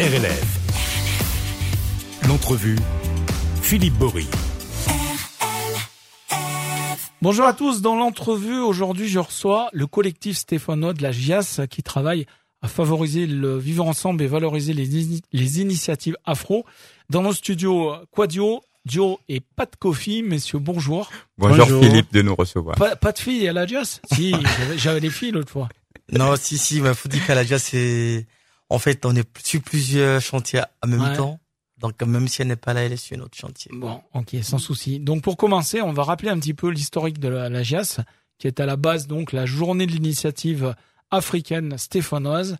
RLF. L'entrevue, Philippe Bory. Bonjour à tous. Dans l'entrevue, aujourd'hui, je reçois le collectif Stéphanois de la GIAS qui travaille à favoriser le vivre ensemble et valoriser les, les initiatives afro. Dans nos studios, Quadio, Joe et Pat Coffee, messieurs, bonjour. Bonjour, Philippe de nous recevoir. Pas, de filles à la GIAS Si, j'avais des filles l'autre fois. Non, si, si, il faut dire qu'à la GIAS, c'est, en fait, on est sur plusieurs chantiers en même temps. Donc même si elle n'est pas là, elle est sur un autre chantier. Bon, ok, sans souci. Donc pour commencer, on va rappeler un petit peu l'historique de la, la GIAS, qui est à la base donc la journée de l'initiative africaine stéphanoise,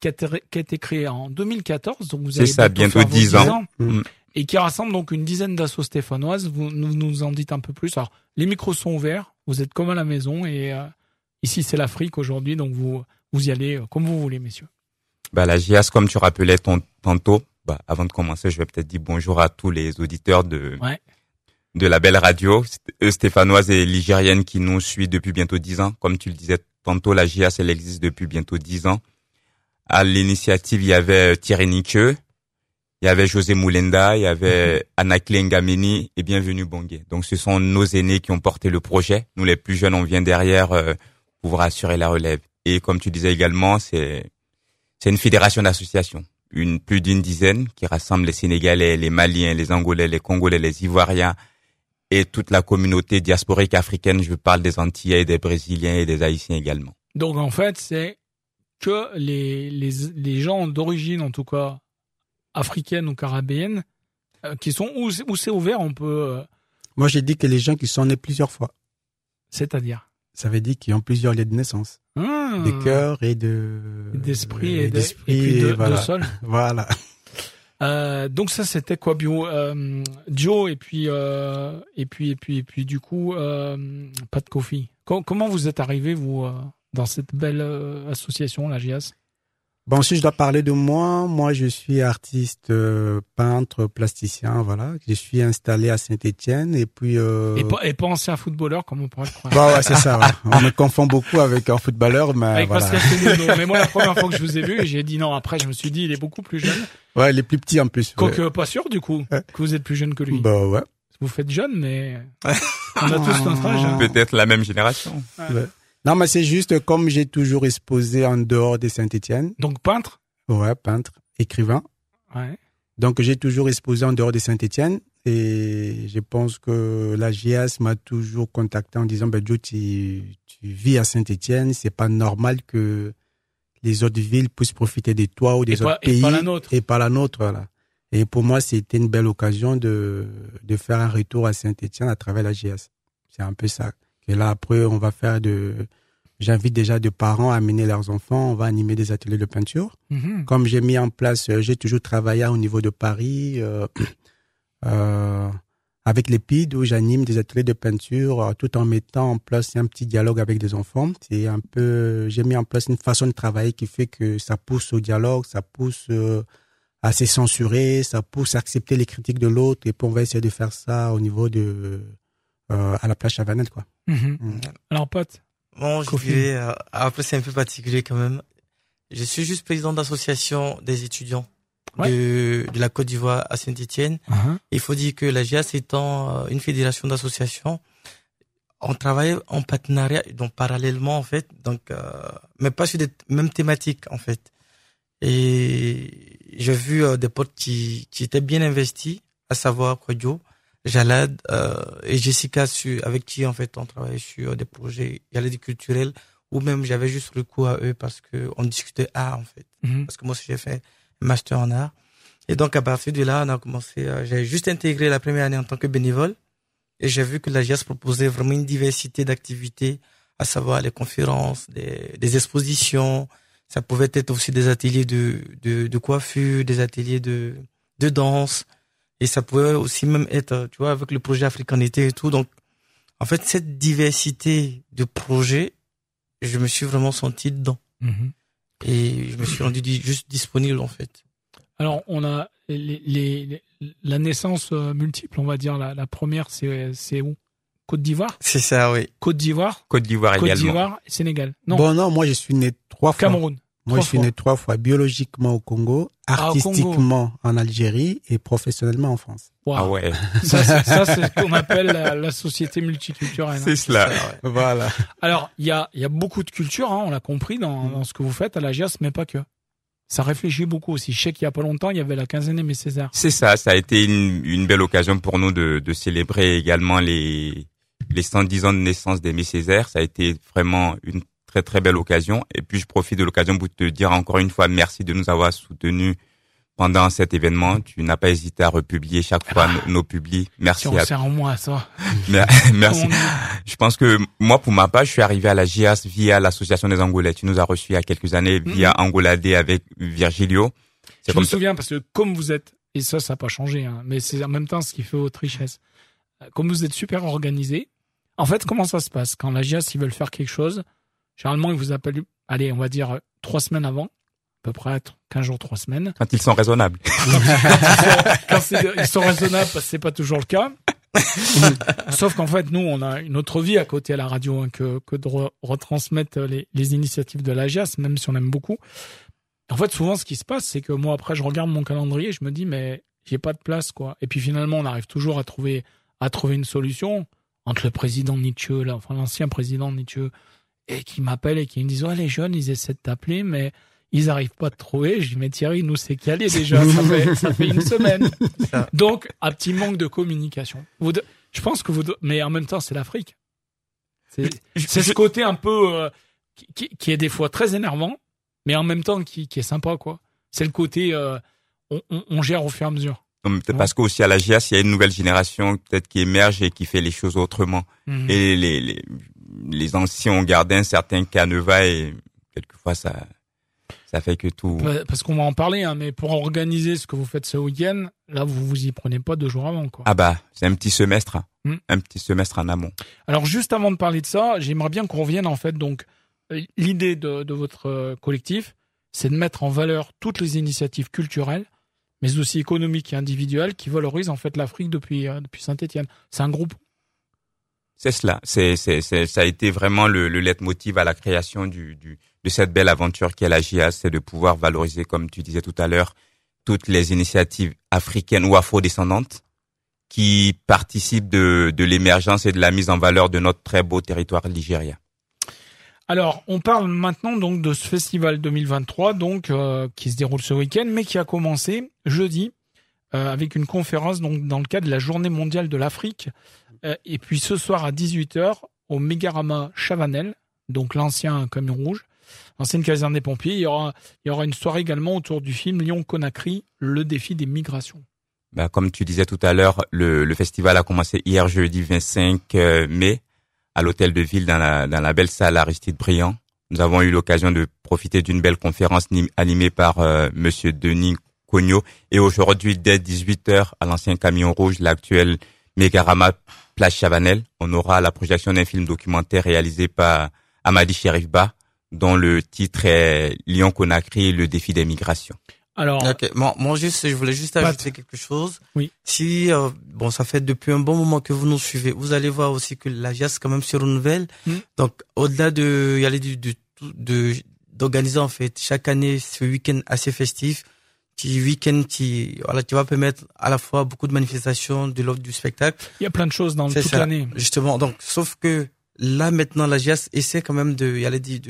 qui a, été, créée en 2014. Donc vous avez ça, bientôt 10 ans. Mm. Et qui rassemble donc une dizaine d'assauts stéphanoises. Vous nous, nous en dites un peu plus. Alors les micros sont ouverts, vous êtes comme à la maison et euh, ici c'est l'Afrique aujourd'hui, donc vous vous y allez euh, comme vous voulez, messieurs. Bah la GIAS, comme tu rappelais tantôt, bah, avant de commencer, je vais peut-être dire bonjour à tous les auditeurs de de la belle radio stéphanoise et ligérienne qui nous suit depuis bientôt dix ans. Comme tu le disais tantôt, la GIAS, elle existe depuis bientôt dix ans. À l'initiative, il y avait euh, Thierry Niqueux, il y avait José Moulenda, il y avait. Anakle Ngameni et Bienvenue Bongué. Donc ce sont nos aînés qui ont porté le projet. Nous les plus jeunes, on vient derrière euh, pour assurer la relève. Et comme tu disais également, c'est c'est une fédération d'associations une plus d'une dizaine qui rassemble les Sénégalais, les Maliens, les Angolais, les Congolais, les Ivoiriens et toute la communauté diasporique africaine. Je parle des Antillais, des Brésiliens et des Haïtiens également. Donc en fait, c'est que les, les, les gens d'origine, en tout cas africaine ou carabéenne, euh, qui sont où, où c'est ouvert, on peut. Euh, Moi, j'ai dit que les gens qui sont nés plusieurs fois. C'est-à-dire? Ça veut dire qu'ils ont plusieurs lieux de naissance. Ah. de cœur et de d'esprit et, d'esprit de, voilà. sol. voilà. Euh, donc ça c'était quoi? Bio euh, Joe et puis euh, et puis et puis et puis du coup pas de coffee. comment vous êtes arrivé vous dans cette belle association la GIAS Bon, si je dois parler de moi, moi je suis artiste, euh, peintre, plasticien, voilà. Je suis installé à Saint-Étienne et puis. Euh... Et, pas, et pas ancien footballeur comme on pourrait le croire. Bah ouais, c'est ça. Ouais. On me confond beaucoup avec un footballeur, mais avec voilà. mais moi la première fois que je vous ai vu, j'ai dit non. Après, je me suis dit il est beaucoup plus jeune. Ouais, il est plus petit en plus. Quoique ouais. pas sûr du coup que vous êtes plus jeune que lui. Bah ouais. Vous faites jeune, mais on a tous notre âge. Hein. Peut-être la même génération. Ouais. Non, mais c'est juste comme j'ai toujours exposé en dehors de Saint-Étienne. Donc peintre? Ouais, peintre, écrivain. Ouais. Donc j'ai toujours exposé en dehors de Saint-Étienne et je pense que la GIAS m'a toujours contacté en disant ben Joe, tu, tu vis à Saint-Étienne, c'est pas normal que les autres villes puissent profiter de toi ou des et autres pas, pays et pas la nôtre. et pas la nôtre voilà. Et pour moi, c'était une belle occasion de de faire un retour à Saint-Étienne à travers la GIAS. C'est un peu ça. Et là après, on va faire de J'invite déjà des parents à amener leurs enfants. On va animer des ateliers de peinture. Mhm. Comme j'ai mis en place, euh, j'ai toujours travaillé au niveau de Paris euh, euh, avec les PID où j'anime des ateliers de peinture euh, tout en mettant en place un petit dialogue avec des enfants. C'est un peu, j'ai mis en place une façon de travailler qui fait que ça pousse au dialogue, ça pousse euh, à se censurer, ça pousse à accepter les critiques de l'autre. Et puis on va essayer de faire ça au niveau de à la plage Chavanel, quoi. Mhm. Mm. Alors pote. Bon, je dirais, euh, après c'est un peu particulier quand même. Je suis juste président d'association des étudiants Ouais. de, de la Côte d'Ivoire à Saint-Étienne. Uh-huh. Il faut dire que la GIAS étant euh, une fédération d'associations, on travaille en partenariat, donc parallèlement en fait, donc euh, mais pas sur des mêmes thématiques en fait. Et j'ai vu euh, des potes qui, qui étaient bien investis, à savoir Kodjo, Jalad euh, et Jessica su, avec qui en fait on travaille sur des projets Jalad culturels ou même j'avais juste recours à eux parce que on discutait art en fait. Mhm. parce que moi aussi j'ai fait un master en art. Et donc à partir de là on a commencé euh, j'ai juste intégré la première année en tant que bénévole. Et j'ai vu que la GIAS proposait vraiment une diversité d'activités à savoir les conférences des, des expositions. Ça pouvait être aussi des ateliers de de, de coiffure des ateliers de de danse et ça pouvait aussi même être, tu vois, avec le projet Africanité et tout. Donc, en fait, cette diversité de projets, je me suis vraiment senti dedans. Mhm. Et je me suis rendu di- juste disponible, en fait. Alors, on a les, les, les- la naissance euh, multiple, on va dire. La, la première, c'est c'est où? Côte d'Ivoire? C'est ça, oui. Côte d'Ivoire? Côte d'Ivoire Côte également. d'Ivoire et Sénégal. Non, Bon, non, moi je suis né trois fois. Cameroun. Moi, je suis né trois fois, biologiquement au Congo, ah, artistiquement en Algérie et professionnellement en France. Ah ouais. Ça, c'est ce qu'on appelle la, société multiculturelle. C'est cela. Voilà. Alors, il y a, y a beaucoup de cultures, hein, on l'a compris dans, dans, ce que vous faites à la GIAS, mais pas que. Ça réfléchit beaucoup aussi. Je sais qu'il y a pas longtemps, il y avait la quinzaine mais César. C'est ça, ça a été une, une belle occasion pour nous de, de célébrer également les, les 110 ans de naissance d'Aimé Césaire. Ça a été vraiment une très très belle occasion. Et puis je profite de l'occasion pour te dire encore une fois merci de nous avoir soutenus pendant cet événement. Tu n'as pas hésité à republier chaque fois nos, nos publis. Merci. À... en moi ça. merci. je pense que moi pour ma part, je suis arrivé à la GIAS via l'association des Angolais. Tu nous as reçus il y a quelques années mhm. via Angoladé avec Virgilio. Je me souviens parce que comme vous êtes et ça ça n'a pas changé hein, mais c'est en même temps ce qui fait votre richesse. Comme vous êtes super organisé, en fait, comment ça se passe Quand la GIAS, ils veulent faire quelque chose, généralement, ils vous appellent, allez, on va dire, euh, trois semaines avant, à peu près 15 jours, trois semaines. Quand ils sont raisonnables. quand, ils sont raisonnables, parce que c'est pas toujours le cas. Sauf qu'en fait, nous, on a une autre vie à côté à la radio hein, que, que de retransmettre les, les initiatives de la GIAS, même si on aime beaucoup. En fait, souvent, ce qui se passe, c'est que moi, après, je regarde mon calendrier, je me dis, mais j'ai pas de place, quoi. Et puis finalement, on arrive toujours à trouver, à trouver une solution entre le président Nietzsche, là, enfin l'ancien président Nietzsche, et qui m'appelle et qui me disent, ouais, les jeunes, ils essaient de t'appeler, mais ils arrivent pas à te trouver. Je dis, mais Thierry, nous, c'est calé déjà, ça fait, ça fait une semaine. Donc, un petit manque de communication. Vous je pense que vous, mais en même temps, c'est l'Afrique. C'est ce côté un peu, euh, qui, qui, est des fois très énervant, mais en même temps qui, qui est sympa, quoi. C'est le côté, euh, on, on, on gère au fur et à mesure. Peut-être parce qu'aussi à la GIAS, il y a une nouvelle génération peut-être qui émerge et qui fait les choses autrement. Mhm. Et les, les, les anciens ont gardé un certain canevas et quelquefois ça ça fait que tout. Parce qu'on va en parler, hein, mais pour organiser ce que vous faites ce week-end, là vous vous y prenez pas deux jours avant, quoi. Ah bah c'est un petit semestre, hmm. un petit semestre en amont. Alors juste avant de parler de ça, j'aimerais bien qu'on revienne en fait donc euh, l'idée de, de votre euh, collectif, c'est de mettre en valeur toutes les initiatives culturelles mais aussi économique et individuel qui valorise en fait l'Afrique depuis euh, depuis Saint-Étienne. C'est un groupe. C'est cela. C'est c'est ça a été vraiment le, le leitmotiv à la création du, de cette belle aventure qui est la GIA, c'est de pouvoir valoriser, comme tu disais tout à l'heure, toutes les initiatives africaines ou afro-descendantes qui participent de, de l'émergence et de la mise en valeur de notre très beau territoire ligérien. Alors, on parle maintenant donc de ce festival 2023, donc euh, qui se déroule ce week-end, mais qui a commencé jeudi euh, avec une conférence donc dans le cadre de la Journée mondiale de l'Afrique, euh, et puis ce soir à 18h au Megarama Chavanel, donc l'ancien camion rouge, l'ancienne caserne des pompiers. Il y aura, il y aura une soirée également autour du film Lyon Conakry, le défi des migrations. Bah, comme tu disais tout à l'heure, le, le festival a commencé hier jeudi 25 mai à l'hôtel de ville dans la, dans la belle salle Aristide Briand. Nous avons eu l'occasion de profiter d'une belle conférence animée par euh, Monsieur Denis Cogno. Et aujourd'hui, dès 18h, à l'ancien camion rouge, l'actuel Megarama Place Chavanel, on aura la projection d'un film documentaire réalisé par Amadi Sherifba, dont le titre est Lyon-Conakry, le défi des migrations. Alors, okay. moi, juste, je voulais juste ajouter quelque chose. Oui. Si euh, bon, ça fait depuis un bon moment que vous nous suivez, vous allez voir aussi que la GIAS quand même se renouvelle. Mm. Donc, au-delà de y aller du, de d'organiser en fait chaque année ce week-end assez festif, qui week-end qui voilà qui va permettre à la fois beaucoup de manifestations de l'ordre du spectacle. Il y a plein de choses dans toute l'année. Justement, donc sauf que là maintenant la GIAS essaie quand même de y aller de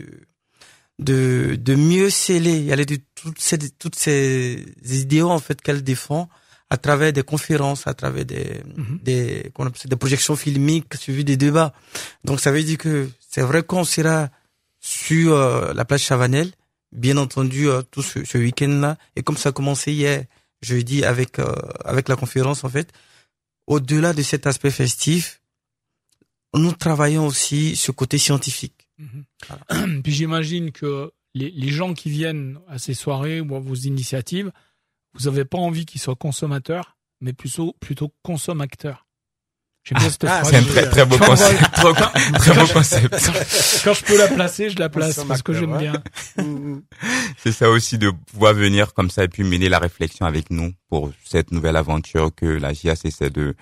de, de mieux sceller, y a de, toutes ces, toutes ces idéaux en fait qu'elle défend à travers des conférences, à travers des, mhm. des, des projections filmiques, suivies des débats. Donc ça veut dire que c'est vrai qu'on sera sur euh, la place Chavanel, bien entendu euh, tout ce, ce week-end-là. Et comme ça a commencé hier, jeudi, avec euh, avec la conférence en fait, au-delà de cet aspect festif, nous travaillons aussi ce côté scientifique. Mhm. Puis j'imagine que les, les, gens qui viennent à ces soirées ou à vos initiatives, vous n'avez pas envie qu'ils soient consommateurs, mais plutôt plutôt consommateurs. Ah, C'est un très, très beau concept. très beau concept. Quand je peux la placer, je la place parce que j'aime bien. C'est ça aussi de pouvoir venir comme ça et puis mener la réflexion avec nous pour cette nouvelle aventure que la GIAS essaie de,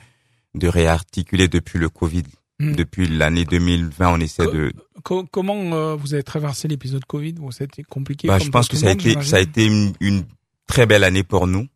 de réarticuler depuis le Covid Hmm. Depuis l'année 2020, on essaie de. comment euh, vous avez traversé l'épisode Covid? Bon, ça a été compliqué. Bah, je pense que ça a été ça a été une, très belle année pour nous.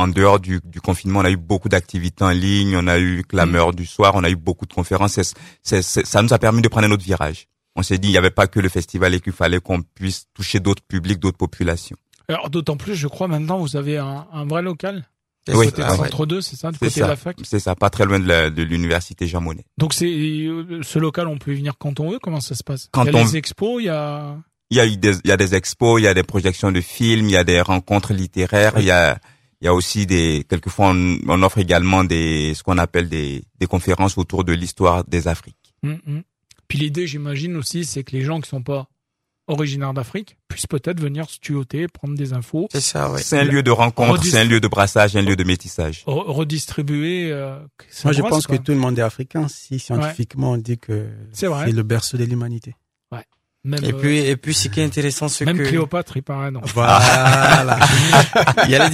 En dehors du, du confinement, on a eu beaucoup d'activités en ligne, on a eu clameur hmm. du soir, on a eu beaucoup de conférences. ça nous a permis de prendre un autre virage. On s'est dit, il n'y avait pas que le festival et qu'il fallait qu'on puisse toucher d'autres publics, d'autres populations. Alors d'autant plus, je crois maintenant, vous avez un, un vrai local oui, côté centre 2, c'est ça, du côté de la fac? C'est ça, pas très loin de l'université Jean Monnet. Donc c'est euh, ce local, on peut y venir quand on veut. Comment ça se passe? Quand il y a des expos, il y a. Il y a des, il y a des expos, il y a des projections de films, il y a des rencontres littéraires, il y a, il y a aussi des, quelquefois on, on offre également des, ce qu'on appelle des, des conférences autour de l'histoire des Afriques. Hum, hum. Puis l'idée, j'imagine aussi, c'est que les gens qui sont pas originaires d'Afrique puissent peut-être venir se tuoter, prendre des infos. C'est ça, ouais. C'est un lieu de rencontre, c'est un lieu de brassage, un lieu de métissage. Redistribuer. Euh, Moi, je pense que tout le monde est africain. Si scientifiquement on dit que c'est le berceau de l'humanité. Ouais. Même, et puis, et puis, ce qui est intéressant, c'est que même Cléopâtre, il paraît non. Voilà. il y a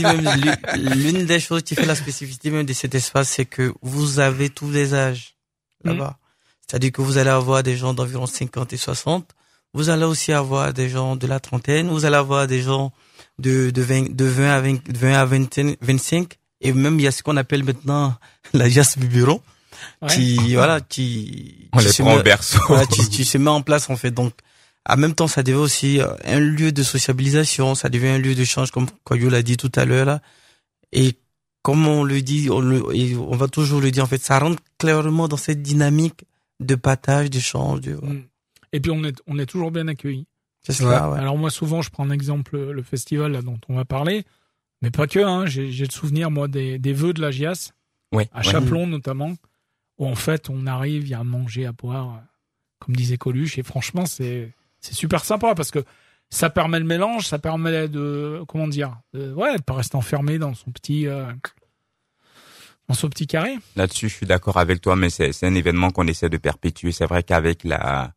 l'une des choses qui fait la spécificité même de cet espace, c'est que vous avez tous les âges là-bas. Mm. C'est-à-dire que vous allez avoir des gens d'environ 50 et 60 vous allez aussi avoir des gens de la trentaine, vous allez avoir des gens de, de, 20, de 20 à 20, 20 à 25, et même il y a ce qu'on appelle maintenant la jazz biberon, qui, voilà, qui, on les prend au berceau. Voilà, tu, se met en place, en fait. Donc, en même temps, ça devient aussi euh, un lieu de sociabilisation, ça devient un lieu de change, comme Koyo l'a dit tout à l'heure, là. Et comme on le dit, on, le, on va toujours le dire, en fait, ça rentre clairement dans cette dynamique de partage, d'échange, de, mm. Et puis on est, on est toujours bien accueillis. C'est ça. Ouais. Alors moi souvent je prends un exemple le festival là, dont on va parler, mais pas que. Hein. J'ai, j'ai le souvenir moi des, des vœux de la GIAS, oui, à Chaplon notamment, où en fait on arrive, il y a à manger, à boire, comme disait Coluche, et franchement c'est c'est super sympa parce que ça permet le mélange, ça permet de comment dire, de, ouais, de pas rester enfermé dans son petit euh, dans son petit carré. Là-dessus, je suis d'accord avec toi, mais c'est, un événement qu'on essaie de perpétuer. C'est vrai qu'avec la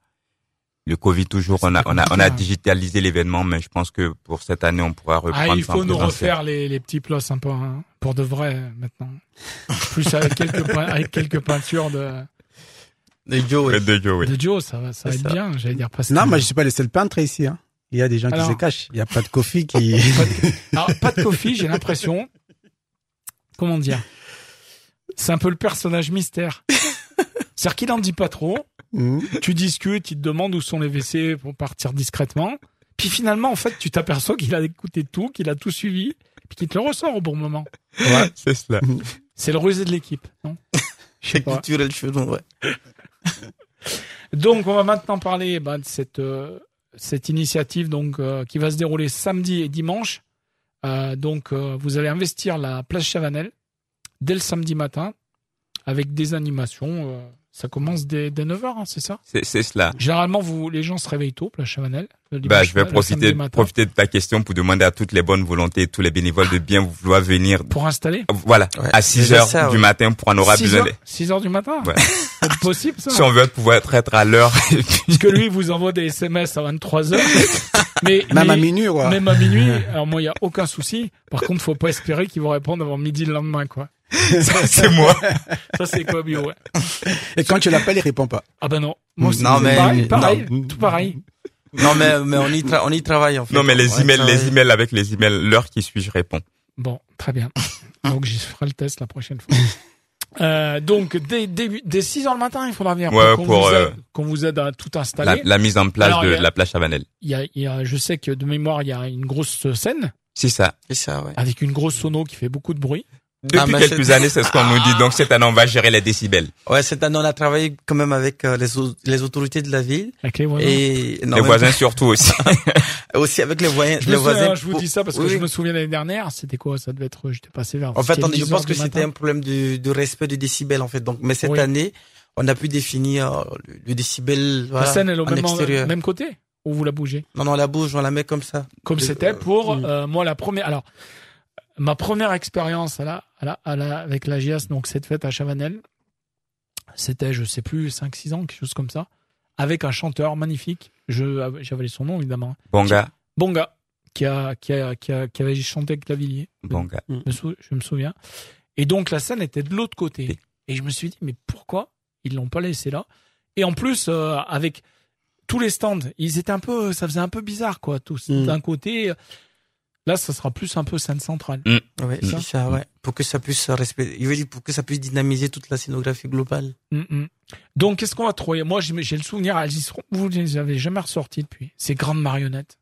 le Covid toujours, on a, on a, on a digitalisé l'événement, mais je pense que pour cette année, on pourra reprendre. Ah, il faut nous refaire les, les petits plots sympas, hein, pour de vrai, maintenant. Plus avec quelques, avec quelques peintures de, de Joe, oui. De Joe, oui. De Joe, ça va, ça va être bien, j'allais dire. Parce non, moi, je suis pas le seul peintre ici, hein. Il y a des gens qui se cachent. Il y a pas de coffee qui. pas de... Alors, pas de coffee, j'ai l'impression. Comment dire? C'est un peu le personnage mystère. C'est-à-dire qu'il en dit pas trop. Mmh. Tu discutes, il te demande où sont les WC pour partir discrètement. Puis finalement, en fait, tu t'aperçois qu'il a écouté tout, qu'il a tout suivi, puis qu'il te le ressort au bon moment. Ouais, c'est cela. C'est le rusé de l'équipe, non? C'est culturel chenon, ouais. donc, on va maintenant parler bah, de cette euh, cette initiative donc euh, qui va se dérouler samedi et dimanche. Euh, donc, vous allez investir la place Chavanel dès le samedi matin avec des animations ça commence dès, dès 9h, hein, c'est ça? C'est cela. Généralement, vous, les gens se réveillent tôt, la Chavanel. Bah, je vais profiter, profiter de ta question pour demander à toutes les bonnes volontés, tous les bénévoles de bien vouloir venir. Pour installer? Voilà, à 6 h du matin pour en aura 6 besoin. 6 heures du matin? Ouais. C'est possible ça Si on veut pouvoir être à l'heure. Parce que lui, vous envoie des SMS à 23 heures. mais, même à minuit, quoi. Même à minuit. Alors moi, il y a aucun souci. Par contre, faut pas espérer qu'ils vont répondre avant midi le lendemain, quoi. C'est moi. Ça, c'est quoi, bio, ouais. Et quand tu l'appelles, il répond pas. Ah ben non. Moi, non, mais, pareil, pareil tout pareil. Non, mais, mais on y, on y travaille, en fait. Non, mais les emails, les emails avec les emails, l'heure qui suit, je réponds. Bon, très bien. Donc, j'y ferai le test la prochaine fois. Euh, donc dès, dès, dès 6 heures le matin, il faudra venir ouais, pour qu'on vous, euh, vous, aide à tout installer. La, la mise en place de, la plage Chavanel. Il y a, il y a, je sais que de mémoire, il y a une grosse scène. C'est ça. C'est ça, ouais. Avec une grosse sono qui fait beaucoup de bruit. Depuis ah, quelques années, c'est ce qu'on nous dit. Donc cette année, on va gérer les décibels. Ouais, cette année, on a travaillé quand même avec euh, les, les autorités de la ville. Avec les voisins. Et non, les voisins surtout aussi. aussi avec les voisins. Je, les voisins. je vous dis ça parce que je me souviens l'année dernière. C'était quoi? Ça devait être. J'étais passé vers. En fait, on, je pense que c'était un problème de, de, respect du décibel en fait. Donc, mais cette année, on a pu définir le, décibel. Voilà, la scène, elle est au même, même côté? Ou vous la bougez? Non, non, on la bouge, on la met comme ça. Comme c'était pour euh, moi la première. Alors ma première expérience à la, à la, à la, avec la GIAS, donc cette fête à Chavanel, c'était, je sais plus, 5-6 ans, quelque chose comme ça, avec un chanteur magnifique. Je, j'avais son nom, évidemment. Bonga. Bonga, qui a, qui a, qui a, qui avait chanté avec Clavillier. Bonga. Je me, souviens. Et donc, la scène était de l'autre côté. Et je me suis dit, mais pourquoi Ils l'ont pas laissé là? Et en plus, euh, avec tous les stands, ils étaient un peu, ça faisait un peu bizarre, quoi. Tous Mm. d'un côté. Là, ça sera plus un peu scène centrale. Ouais, ça c'est ça, ouais. Pour que ça puisse respecter, il veut dire pour que ça puisse dynamiser toute la scénographie globale. Mm, mm. Donc, qu'est-ce qu'on va trouver? Moi, j'ai le souvenir, elles y seront. Vous les avez jamais ressorties depuis. Ces grandes marionnettes.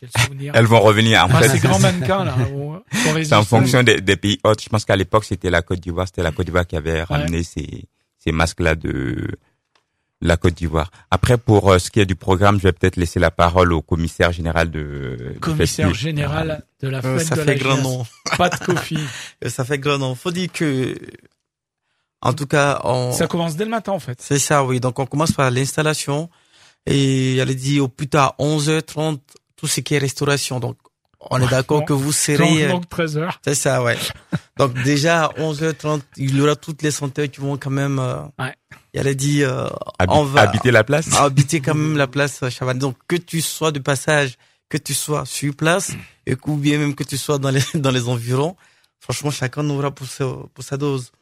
Elles vont revenir. En Ah, fait, ces grands mannequins là. c'est en fonction des, des pays hôtes. Je pense qu'à l'époque, c'était la Côte d'Ivoire. C'était la Côte d'Ivoire qui avait ramené ces, ces masques-là de la Côte d'Ivoire. Après, pour euh, ce qui est du programme, je vais peut-être laisser la parole au commissaire général de Commissaire général de la Euh, fête ça de fait la grand nom. Pas de coffee. Euh, Ça fait grand nom. Faut dire que, en tout cas, on, Ça commence dès le matin en fait. c'est ça, oui. Donc, on commence par l'installation et elle dit au plus tard 11h30, tout ce qui est restauration. Donc, on est d'accord que vous serez, euh, donc 13 heures. c'est ça, ouais. Donc, déjà, à 11h30, il y aura toutes les senteurs qui vont quand même, euh, Ouais. Elle a dit, euh, Habi- on va habiter la place. habiter quand même la place Chavannes. Donc, que tu sois de passage, que tu sois sur place, et ou bien même que tu sois dans les, dans les environs, franchement, chacun aura pour sa, pour sa dose.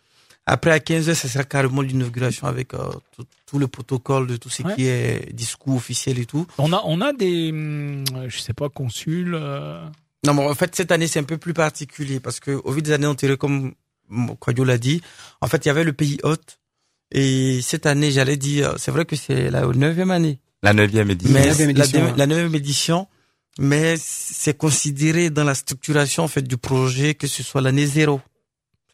Après, à 15 heures, ce sera carrément l'inauguration avec euh, tout, tout le protocole de tout ce Ouais. qui est discours officiel et tout. On a, on a des, hum, je sais pas, consuls. euh, Non, mais en fait, cette année, c'est un peu plus particulier parce que au vu des années antérieures, comme Quadio l'a dit, en fait, il y avait le pays hôte. Et cette année, j'allais dire, c'est vrai que c'est la neuvième année. La neuvième édition. mais neuvième la, édition, la, hein. la neuvième édition, mais c'est considéré dans la structuration en fait du projet que ce soit l'année zéro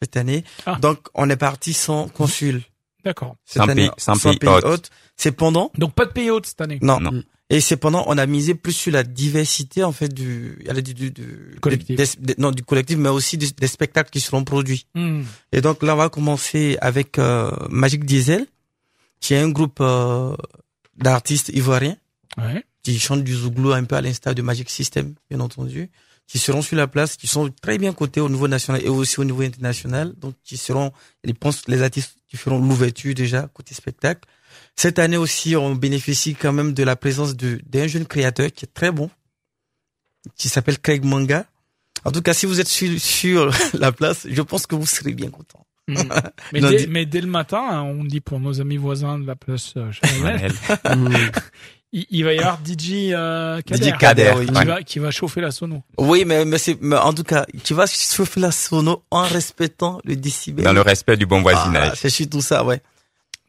cette année. Ah. Donc on est parti sans consul. D'accord. Cette Sans année, pays- sans pays hôte. C'est pendant? Donc pas de pays haute cette année. non. Non. Et c'est pendant on a misé plus sur la diversité en fait du dit du, du Collectif. des- des- non du collectif mais aussi des, des spectacles qui seront produits. Hum. Et donc là on va commencer avec euh, Magic Diesel qui est un groupe euh, d'artistes ivoiriens Ouais. qui chantent du zouglou un peu à l'instar de Magic System, bien entendu, qui seront sur la place, qui sont très bien cotés au niveau national et aussi au niveau international, donc qui seront, je pense, les artistes qui feront l'ouverture déjà côté spectacle. Cette année aussi, on bénéficie quand même de la présence de d'un jeune créateur qui est très bon, qui s'appelle Craig Manga. En tout cas, si vous êtes sur, sur la place, je pense que vous serez bien content. Hum. Mais, Non, dès, dis- mais dès le matin, hein, on dit pour nos amis voisins de la place euh. Mm. il, il va y avoir DJ euh, Kader, DJ Kader, oui. qui, Ouais. va, qui va chauffer la sono. Oui, mais, mais, c'est, mais en tout cas, tu vas chauffer la sono en respectant le décibel. Dans le respect du bon Ah, voisinage. c'est surtout ça, ouais.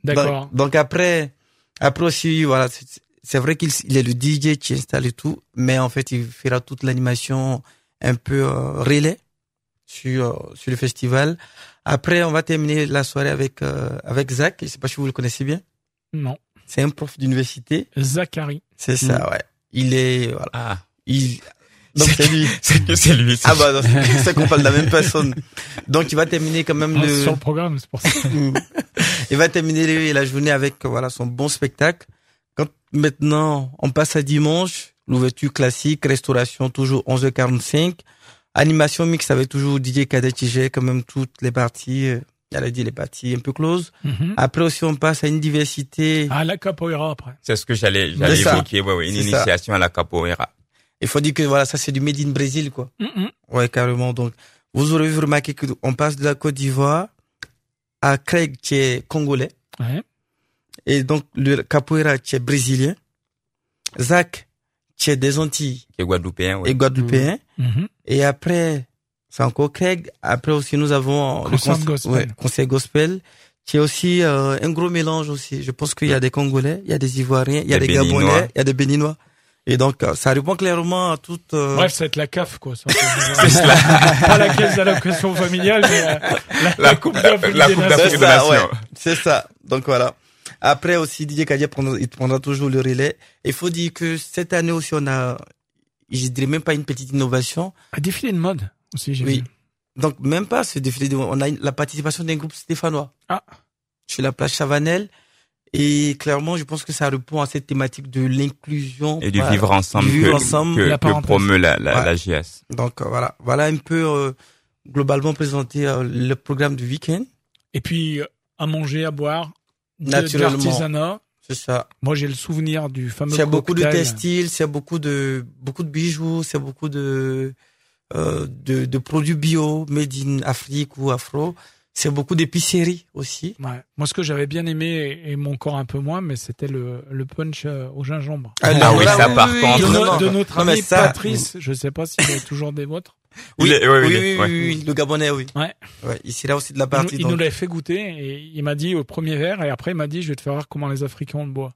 D'accord. Donc, donc après, après aussi, voilà, c'est, vrai qu'il il est le DJ qui installe et tout, mais en fait, il fera toute l'animation un peu euh, relais sur euh, sur le festival. Après, on va terminer la soirée avec euh, avec Zach. Je sais pas si vous le connaissez bien. Non. C'est un prof d'université. Zachary. C'est ça, ouais. Il est, voilà, Ah. il. Donc c'est lui. C'est que c'est lui. Ah bah, non, c'est c'est qu'on parle de la même personne. Donc il va terminer quand même Ah, le. Sur le programme, c'est pour ça. Il va terminer la journée avec voilà son bon spectacle. Quand maintenant on passe à dimanche, l'ouverture classique, restauration toujours 11h45, animation mixte avec toujours DJ Cadet gère quand même toutes les parties. euh, Elle a dit les parties un peu closes. Mhm. Après aussi on passe à une diversité. Ah, la capoeira après. C'est ce que j'allais, évoquer. Ouais, ouais, une ça. initiation à la capoeira. Il faut dire que voilà ça c'est du made in Brésil quoi. Mhm. Ouais carrément. Donc vous aurez remarqué que on passe de la Côte d'Ivoire à Craig qui est congolais. Ouais. Et donc, le capoeira qui est brésilien. Zach qui est des Antilles Qui est guadeloupéen, ouais. et guadeloupéen. Mhm. Et après, c'est encore Craig. Après aussi, nous avons Concert conce- gospel. ouais, concert gospel qui est aussi euh, un gros mélange aussi. Je pense qu'il y a des Congolais, il y a des Ivoiriens, il y a Des des. Gabonais, il y a des Béninois. Et donc, euh, ça répond clairement à toute... euh, Bref, ça va être la CAF, quoi. ça. Pas la caisse d'allocation familiale, mais euh, la, la Coupe d'Afrique la des Coupe Nations. d'Afrique C'est ça, Nations. ouais. C'est ça. Donc voilà. Après aussi, Didier Kadia prendra, il prendra toujours le relais. Il faut dire que cette année aussi, on a, je dirais même pas une petite innovation. Un défilé de mode aussi, j'ai Oui. vu. Donc même pas ce défilé. de- On a une- la participation d'un groupe stéphanois. Ah. Sur la plage Chavanel. Et clairement, je pense que ça répond à cette thématique de l'inclusion. Et du Voilà. vivre ensemble Du vivre que, ensemble. que, La que promeut la, la, Ouais. la JS. Donc euh, voilà. Voilà un peu, euh, globalement présenté euh, le programme du week-end. Et puis, euh, à manger, à boire. de- Naturellement. D'artisanat. C'est ça. Moi, j'ai le souvenir du fameux C'est beaucoup de textiles, c'est beaucoup de beaucoup de bijoux, c'est beaucoup de euh, de, de produits bio made in Afrique ou afro. C'est beaucoup d'épicerie aussi. Ouais. Moi, ce que j'avais bien aimé, et mon corps un peu moins, mais c'était le, le punch euh, au gingembre. Ah, ah oui, ça par contre. De, notre ami Patrice, je sais pas s'il est toujours des vôtres. Oui, oui, oui, oui, le Gabonais, oui. Ouais. ouais ici là aussi de la partie. Il, nous l'avait fait goûter et il m'a dit au premier verre et après il m'a dit je vais te faire voir comment les Africains ont le bois.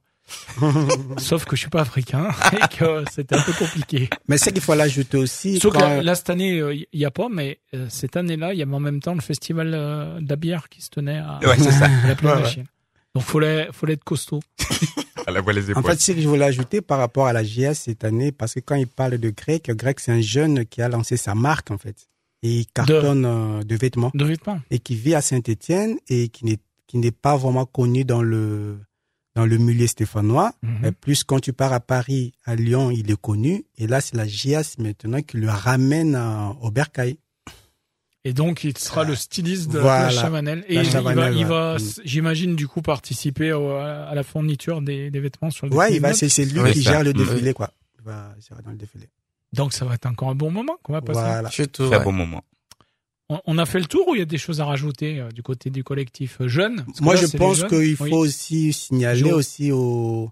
Sauf que je suis pas africain et que c'était un peu compliqué. Mais c'est qu'il faut l'ajouter aussi. Sauf que là, cette année, euh, il y a pas, mais euh, cette année-là, il y a en même temps le festival euh, de la bière qui se tenait à, ouais, c'est ça. la plaine ouais, Donc faut faut être costaud. à la voix les épaules. En fait, c'est que je voulais ajouter par rapport à la JS cette année, parce que quand il parle de Grec, Grec c'est un jeune qui a lancé sa marque en fait. Et il cartonne de, vêtements. De vêtements. Et qui vit à Saint-Étienne et qui n'est qui n'est pas vraiment connu dans le dans le milieu stéphanois. Mhm. Mais plus quand tu pars à Paris, à Lyon, il est connu. Et là, c'est la GIAS maintenant qui le ramène au Bercail. Et donc, il sera le styliste de la Chavanel. Et il va, j'imagine, du coup, participer à la fourniture des, vêtements sur le Ouais, il va, c'est, lui qui gère le défilé, quoi. Il va, dans le défilé. Donc, ça va être encore un bon moment qu'on va passer. Voilà. Très bon moment. On a fait le tour ou il y a des choses à rajouter euh, du côté du collectif euh, jeune? Moi, je pense qu'il faut aussi signaler aussi aux,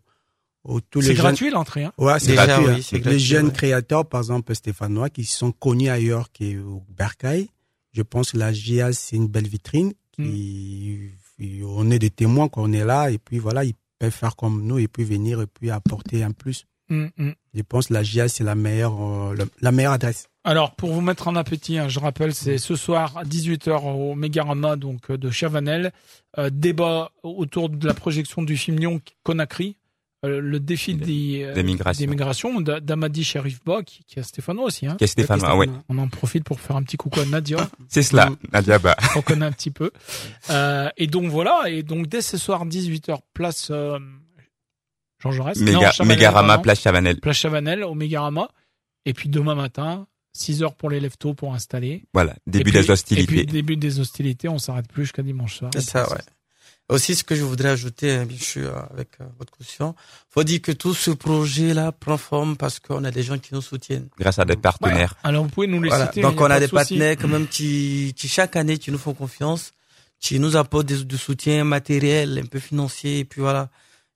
aux tous les C'est gratuit l'entrée. Hein? Ouais, c'est gratuit. Hein. les jeunes créateurs, par exemple stéphanois, qui sont connus ailleurs qu'au Bercail. Je pense que la GIA, c'est une belle vitrine. Qui, mm. On est des témoins quand on est là et puis voilà, ils peuvent faire comme nous et puis venir et puis apporter un plus. Mm, mm. Je pense que la GIA, c'est la meilleure, euh, la meilleure adresse. Alors, pour vous mettre en appétit, hein, je rappelle, c'est ce soir à 18h au Mégarama donc euh, de Chavanel. Euh, débat autour de la projection du film Lyon Conakry, euh, le défi des, des migrations, des migrations d'Amadi Sherif qui, qui est Stéphano aussi. Hein. Qui est Stéphano, ah ouais. On en profite pour faire un petit coucou à Nadia. c'est cela, Nadia Ba. On connaît un petit peu. Euh, et donc voilà, et donc dès ce soir 18h, place Jean Jaurès. Mégarama, place Chavanel. Place Chavanel au Mégarama. Et puis demain matin, 6 heures pour les leftos pour installer. Voilà, début des hostilités. Et puis début des hostilités, on s'arrête plus jusqu'à dimanche soir. C'est ça, ouais. Aussi, ce que je voudrais ajouter, hein, suis euh, avec euh, votre caution, faut dire que tout ce projet-là prend forme parce qu'on a des gens qui nous soutiennent. Grâce à des partenaires. Alors, vous pouvez nous les citer. Donc, on a, des partenaires quand même qui, qui chaque année, qui nous font confiance, qui nous apportent des, du soutien matériel, un peu financier, et puis voilà.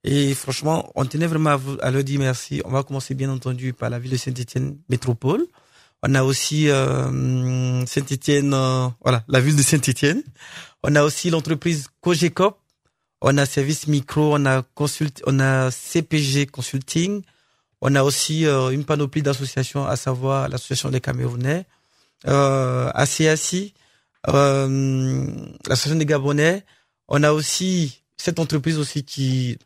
Et franchement, on tenait vraiment à, vous, à leur dire merci. On va commencer, bien entendu, par la ville de Saint-Étienne Métropole. On a aussi euh, Saint-Étienne, euh, voilà, la ville de Saint-Étienne. On a aussi l'entreprise Cogecop. On a Service Micro, on a consult, on a CPG Consulting. On a aussi euh, une panoplie d'associations, à savoir l'association des Camerounais, euh, ACACI, euh, l'association des Gabonais. On a aussi cette entreprise aussi qui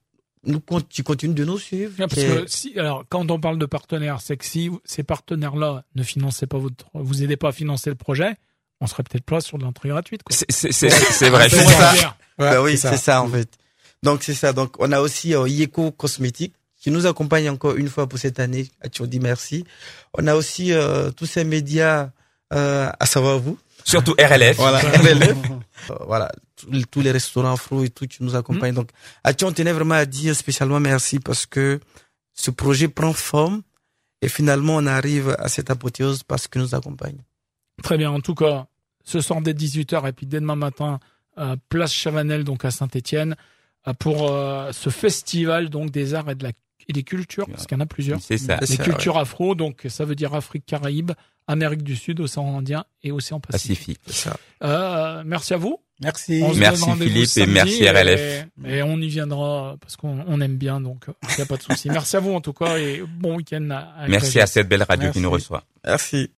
nous, tu continues de nous suivre. parce que si, alors, quand on parle de partenaires, c'est que si ces partenaires-là ne finançaient pas votre, vous aidez pas à financer le projet, on serait peut-être pas sur de l'entrée gratuite, C'est vrai. C'est ça. Bah oui, c'est ça. en fait. Donc, c'est ça. Donc, on a aussi euh, Yeko Cosmétique qui nous accompagne encore une fois pour cette année. Tu dit merci. On a aussi euh, tous ces médias, euh, à savoir vous. Surtout RLF. Voilà, RLF. Euh, voilà, tous les restaurants afro et tout qui nous accompagnent. Mm. Donc, à qui on tenait vraiment à dire spécialement merci parce que ce projet prend forme et finalement on arrive à cette apothéose parce que nous accompagne. Très bien. En tout cas, ce soir dès 18h et puis dès demain matin, euh, place Chavanel donc à Saint-Étienne euh, pour ce festival donc des arts et de la et des cultures parce qu'il y en a plusieurs. C'est ça. Les cultures afro donc ça veut dire Afrique, Caraïbes, Amérique du Sud, Océan Indien et Océan Pacifique. Pacifique. Euh, merci à vous. Merci. merci Philippe et merci RLF. Et, on y viendra parce qu'on aime bien, donc il n'y a pas de souci. merci à vous en tout cas et bon week-end. merci à cette belle radio qui nous reçoit. Merci.